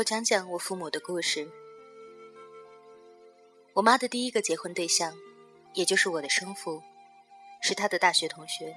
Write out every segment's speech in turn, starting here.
我讲讲我父母的故事。我妈的第一个结婚对象，也就是我的生父，是她的大学同学。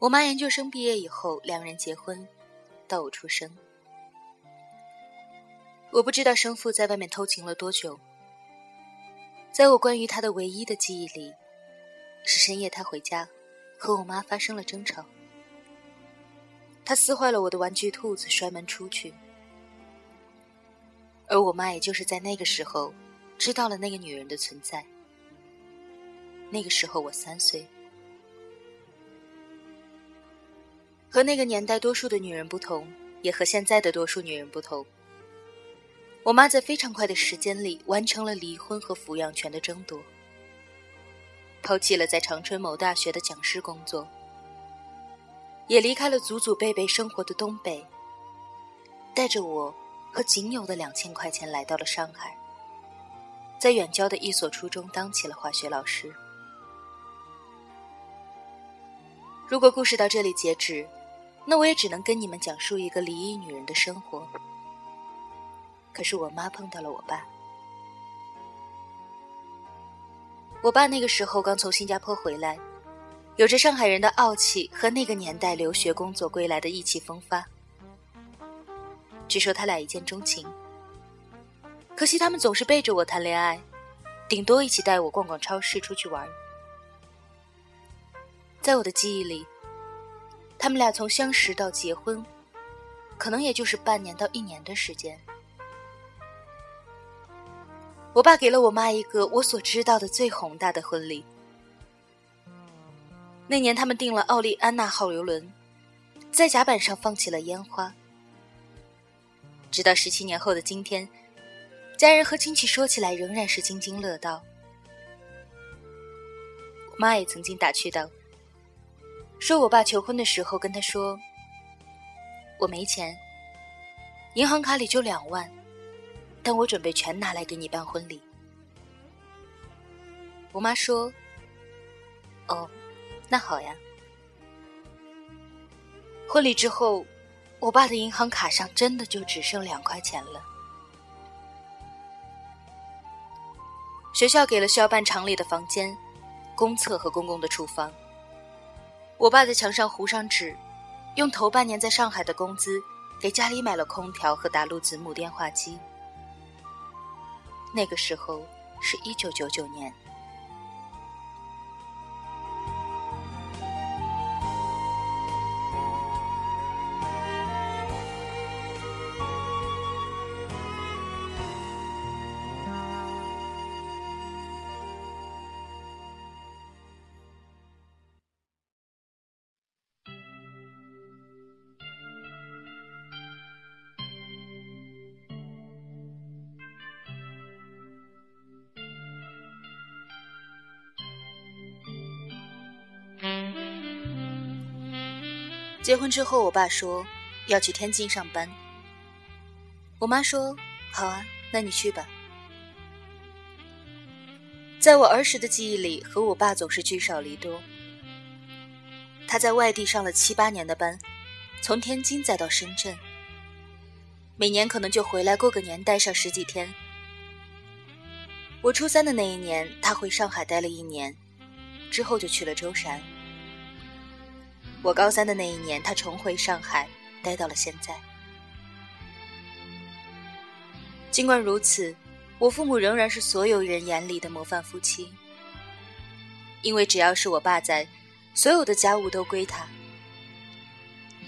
我妈研究生毕业以后，两人结婚，到我出生。我不知道生父在外面偷情了多久。在我关于他的唯一的记忆里，是深夜他回家，和我妈发生了争吵。他撕坏了我的玩具兔子，摔门出去。而我妈也就是在那个时候，知道了那个女人的存在。那个时候我三岁。和那个年代多数的女人不同，也和现在的多数女人不同。我妈在非常快的时间里完成了离婚和抚养权的争夺，抛弃了在长春某大学的讲师工作。也离开了祖祖辈辈生活的东北，带着我和仅有的两千块钱来到了上海，在远郊的一所初中当起了化学老师。如果故事到这里截止，那我也只能跟你们讲述一个离异女人的生活。可是我妈碰到了我爸，我爸那个时候刚从新加坡回来。有着上海人的傲气和那个年代留学工作归来的意气风发。据说他俩一见钟情，可惜他们总是背着我谈恋爱，顶多一起带我逛逛超市、出去玩。在我的记忆里，他们俩从相识到结婚，可能也就是半年到一年的时间。我爸给了我妈一个我所知道的最宏大的婚礼。那年，他们订了奥利安娜号游轮，在甲板上放起了烟花。直到十七年后的今天，家人和亲戚说起来仍然是津津乐道。我妈也曾经打趣道：“说我爸求婚的时候跟他说，我没钱，银行卡里就两万，但我准备全拿来给你办婚礼。”我妈说：“哦。”那好呀。婚礼之后，我爸的银行卡上真的就只剩两块钱了。学校给了需要办厂里的房间、公厕和公共的厨房。我爸在墙上糊上纸，用头半年在上海的工资给家里买了空调和打录子母电话机。那个时候是一九九九年。结婚之后，我爸说要去天津上班。我妈说：“好啊，那你去吧。”在我儿时的记忆里，和我爸总是聚少离多。他在外地上了七八年的班，从天津再到深圳，每年可能就回来过个年，待上十几天。我初三的那一年，他回上海待了一年，之后就去了舟山。我高三的那一年，他重回上海，待到了现在。尽管如此，我父母仍然是所有人眼里的模范夫妻。因为只要是我爸在，所有的家务都归他。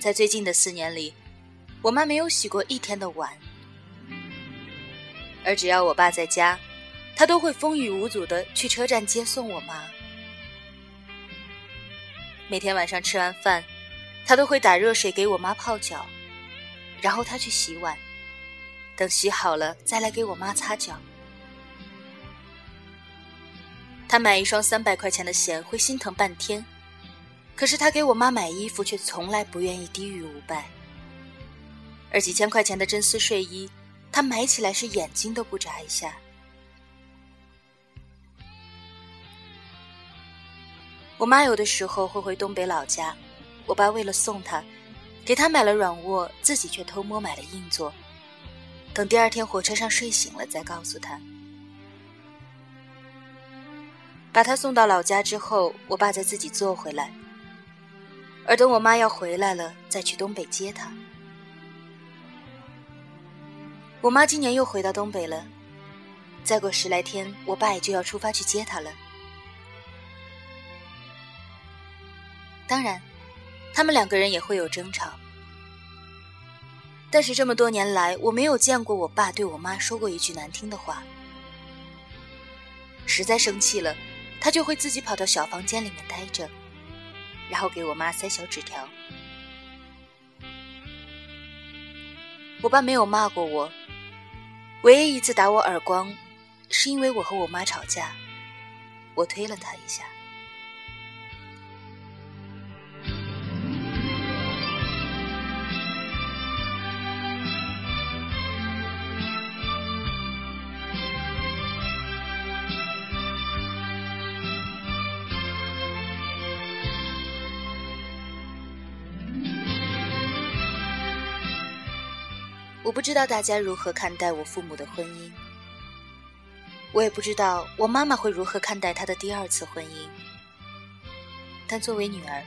在最近的四年里，我妈没有洗过一天的碗，而只要我爸在家，他都会风雨无阻的去车站接送我妈。每天晚上吃完饭，他都会打热水给我妈泡脚，然后他去洗碗，等洗好了再来给我妈擦脚。他买一双三百块钱的鞋会心疼半天，可是他给我妈买衣服却从来不愿意低于五百。而几千块钱的真丝睡衣，他买起来是眼睛都不眨一下。我妈有的时候会回东北老家，我爸为了送她，给她买了软卧，自己却偷摸买了硬座。等第二天火车上睡醒了，再告诉她。把她送到老家之后，我爸再自己坐回来。而等我妈要回来了，再去东北接她。我妈今年又回到东北了，再过十来天，我爸也就要出发去接她了。当然，他们两个人也会有争吵，但是这么多年来，我没有见过我爸对我妈说过一句难听的话。实在生气了，他就会自己跑到小房间里面待着。然后给我妈塞小纸条。我爸没有骂过我，唯一一次打我耳光，是因为我和我妈吵架，我推了他一下。我不知道大家如何看待我父母的婚姻，我也不知道我妈妈会如何看待她的第二次婚姻。但作为女儿，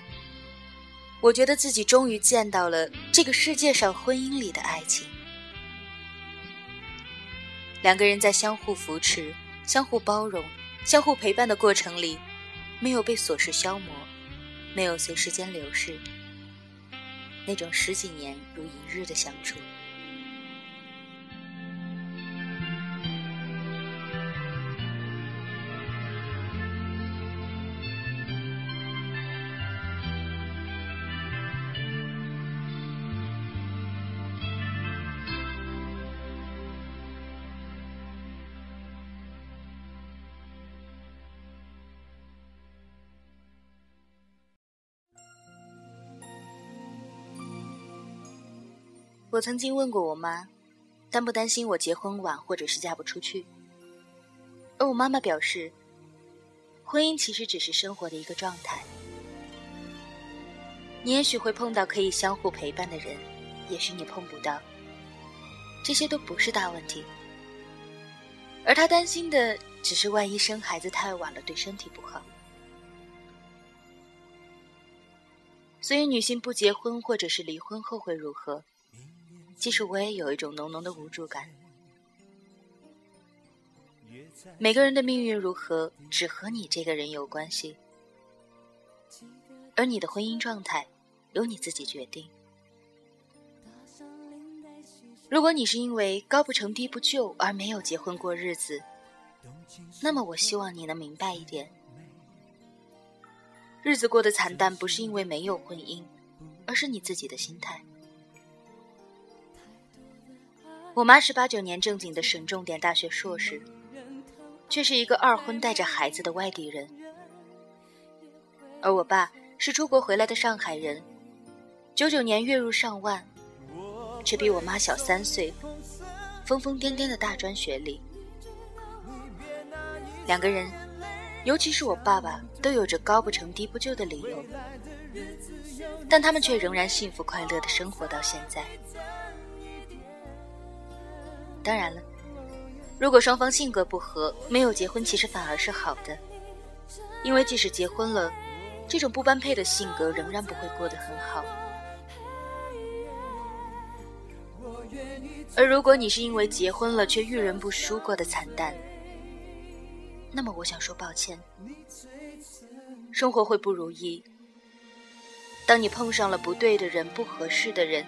我觉得自己终于见到了这个世界上婚姻里的爱情。两个人在相互扶持、相互包容、相互陪伴的过程里，没有被琐事消磨，没有随时间流逝，那种十几年如一日的相处。我曾经问过我妈，担不担心我结婚晚或者是嫁不出去？而我妈妈表示，婚姻其实只是生活的一个状态。你也许会碰到可以相互陪伴的人，也许你碰不到，这些都不是大问题。而她担心的只是万一生孩子太晚了，对身体不好。所以，女性不结婚或者是离婚后会如何？其实我也有一种浓浓的无助感。每个人的命运如何，只和你这个人有关系，而你的婚姻状态由你自己决定。如果你是因为高不成低不就而没有结婚过日子，那么我希望你能明白一点：日子过得惨淡，不是因为没有婚姻，而是你自己的心态。我妈是八九年正经的省重点大学硕士，却是一个二婚带着孩子的外地人；而我爸是出国回来的上海人，九九年月入上万，却比我妈小三岁，疯疯癫癫的大专学历。两个人，尤其是我爸爸，都有着高不成低不就的理由，但他们却仍然幸福快乐的生活到现在。当然了，如果双方性格不合，没有结婚其实反而是好的，因为即使结婚了，这种不般配的性格仍然不会过得很好。而如果你是因为结婚了却遇人不淑过的惨淡，那么我想说抱歉，生活会不如意。当你碰上了不对的人、不合适的人，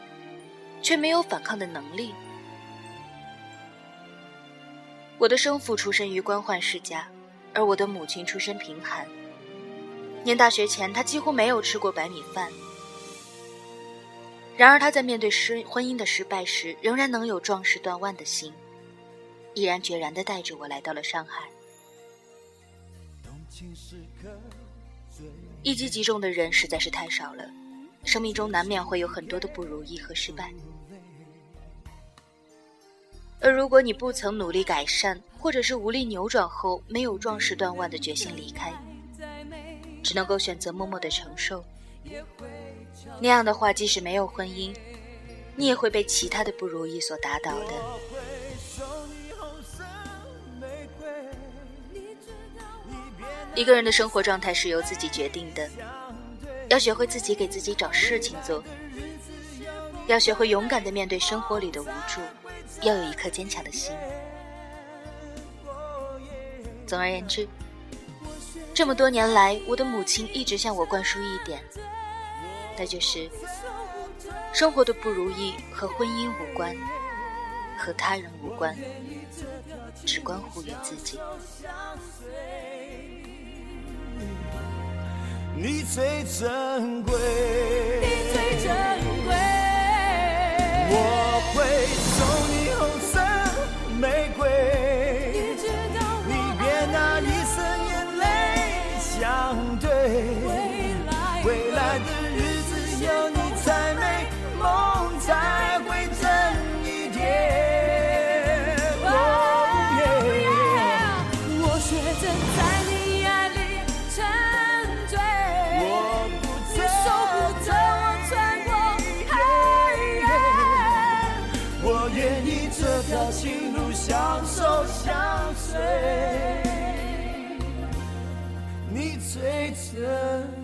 却没有反抗的能力。我的生父出身于官宦世家，而我的母亲出身贫寒。念大学前，他几乎没有吃过白米饭。然而，他在面对失婚姻的失败时，仍然能有壮士断腕的心，毅然决然地带着我来到了上海。一击即中的人实在是太少了，生命中难免会有很多的不如意和失败。而如果你不曾努力改善，或者是无力扭转后没有壮士断腕的决心离开，只能够选择默默的承受，那样的话，即使没有婚姻，你也会被其他的不如意所打倒的。一个人的生活状态是由自己决定的，要学会自己给自己找事情做，要学会勇敢的面对生活里的无助，要有一颗坚强的心。总而言之，这么多年来，我的母亲一直向我灌输一点，那就是生活的不如意和婚姻无关，和他人无关，只关乎于自己。你最珍贵，你最珍贵。我玫瑰，你最真。